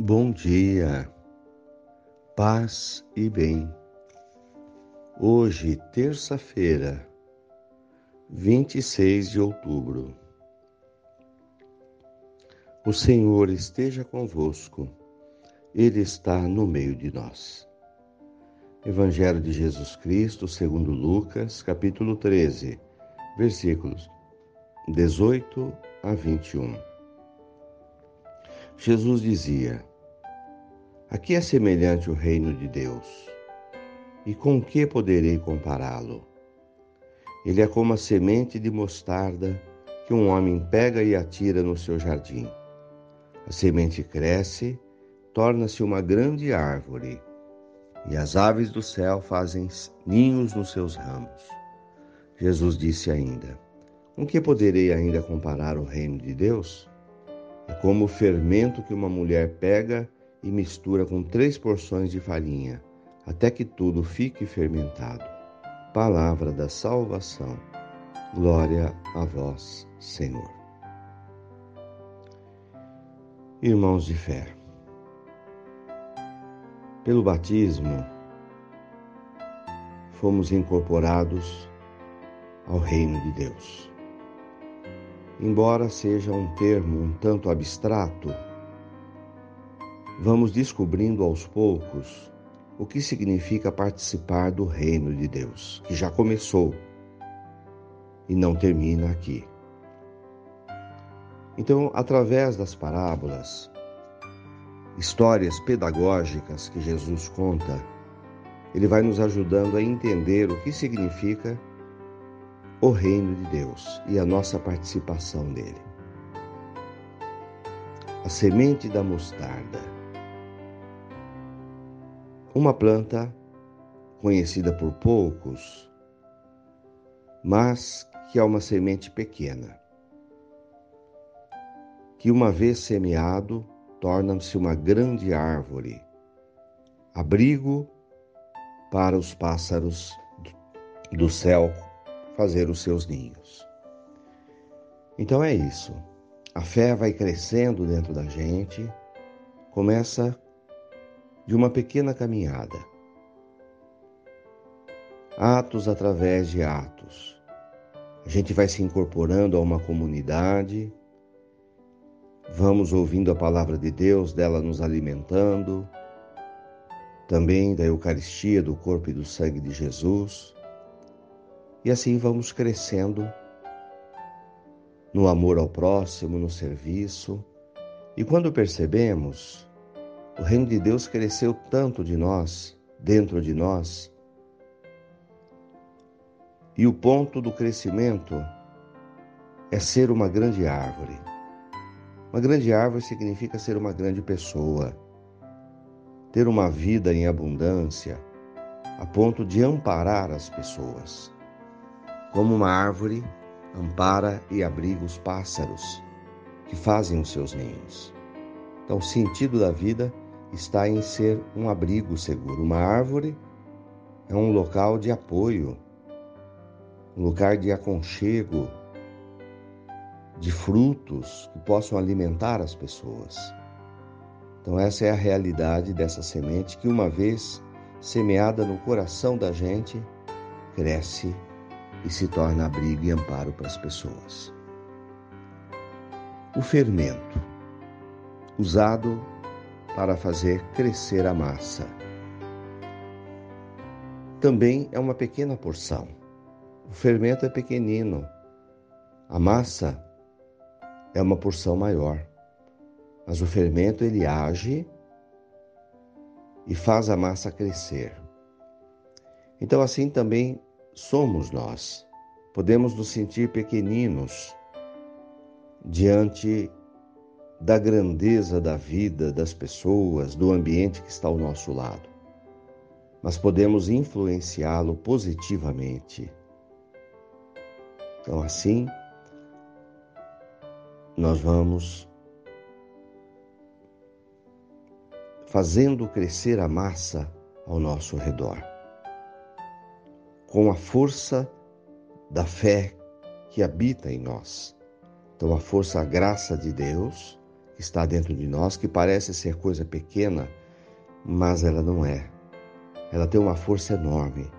Bom dia, paz e bem. Hoje, terça-feira, 26 de outubro. O Senhor esteja convosco, Ele está no meio de nós. Evangelho de Jesus Cristo, segundo Lucas, capítulo 13, versículos 18 a 21. Jesus dizia: Aqui é semelhante o reino de Deus. E com que poderei compará-lo? Ele é como a semente de mostarda que um homem pega e atira no seu jardim. A semente cresce, torna-se uma grande árvore, e as aves do céu fazem ninhos nos seus ramos. Jesus disse ainda: Com que poderei ainda comparar o reino de Deus? É como o fermento que uma mulher pega e mistura com três porções de farinha, até que tudo fique fermentado. Palavra da salvação. Glória a vós, Senhor. Irmãos de fé, pelo batismo, fomos incorporados ao reino de Deus. Embora seja um termo um tanto abstrato, vamos descobrindo aos poucos o que significa participar do reino de Deus, que já começou e não termina aqui. Então, através das parábolas, histórias pedagógicas que Jesus conta, ele vai nos ajudando a entender o que significa o reino de Deus e a nossa participação nele. A semente da mostarda. Uma planta conhecida por poucos, mas que é uma semente pequena, que uma vez semeado torna-se uma grande árvore, abrigo para os pássaros do céu fazer os seus ninhos. Então é isso. A fé vai crescendo dentro da gente, começa de uma pequena caminhada. Atos através de atos. A gente vai se incorporando a uma comunidade, vamos ouvindo a palavra de Deus, dela nos alimentando, também da Eucaristia, do corpo e do sangue de Jesus. E assim vamos crescendo no amor ao próximo, no serviço. E quando percebemos, o reino de Deus cresceu tanto de nós, dentro de nós. E o ponto do crescimento é ser uma grande árvore. Uma grande árvore significa ser uma grande pessoa, ter uma vida em abundância, a ponto de amparar as pessoas. Como uma árvore, ampara e abriga os pássaros que fazem os seus ninhos. Então, o sentido da vida está em ser um abrigo seguro. Uma árvore é um local de apoio, um lugar de aconchego, de frutos que possam alimentar as pessoas. Então, essa é a realidade dessa semente que, uma vez semeada no coração da gente, cresce e se torna abrigo e amparo para as pessoas. O fermento, usado para fazer crescer a massa, também é uma pequena porção. O fermento é pequenino, a massa é uma porção maior. Mas o fermento ele age e faz a massa crescer. Então assim também somos nós. Podemos nos sentir pequeninos diante da grandeza da vida, das pessoas, do ambiente que está ao nosso lado. Mas podemos influenciá-lo positivamente. Então, assim, nós vamos fazendo crescer a massa ao nosso redor com a força da fé que habita em nós. Então, a força, a graça de Deus, está dentro de nós, que parece ser coisa pequena, mas ela não é. Ela tem uma força enorme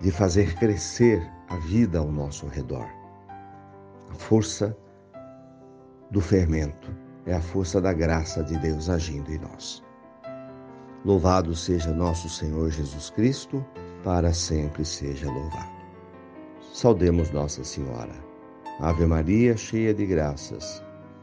de fazer crescer a vida ao nosso redor. A força do fermento é a força da graça de Deus agindo em nós. Louvado seja nosso Senhor Jesus Cristo, para sempre seja louvado. Saudemos Nossa Senhora. Ave Maria, cheia de graças,